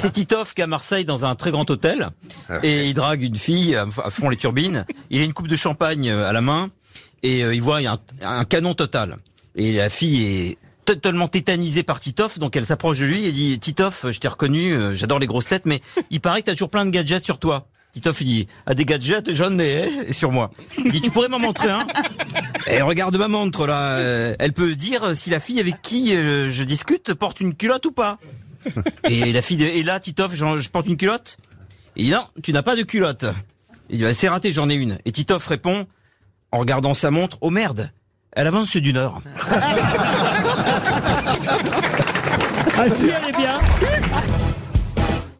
C'est Titoff qui est à Marseille dans un très grand hôtel et il drague une fille à à fond les turbines. Il a une coupe de champagne euh, à la main et euh, il voit un, un canon total. Et la fille est totalement tétanisée par Titoff, donc elle s'approche de lui et dit Titoff, je t'ai reconnu, euh, j'adore les grosses têtes, mais il paraît que t'as toujours plein de gadgets sur toi. Titoff il dit ah des gadgets j'en ai hein, sur moi. Il dit tu pourrais m'en montrer un Et regarde ma montre là, elle peut dire si la fille avec qui je discute porte une culotte ou pas. Et la fille de, et là Titoff je porte une culotte? Il dit non tu n'as pas de culotte. Il dit bah, c'est raté j'en ai une. Et Titoff répond en regardant sa montre oh merde elle avance d'une heure. Ah si, elle est bien.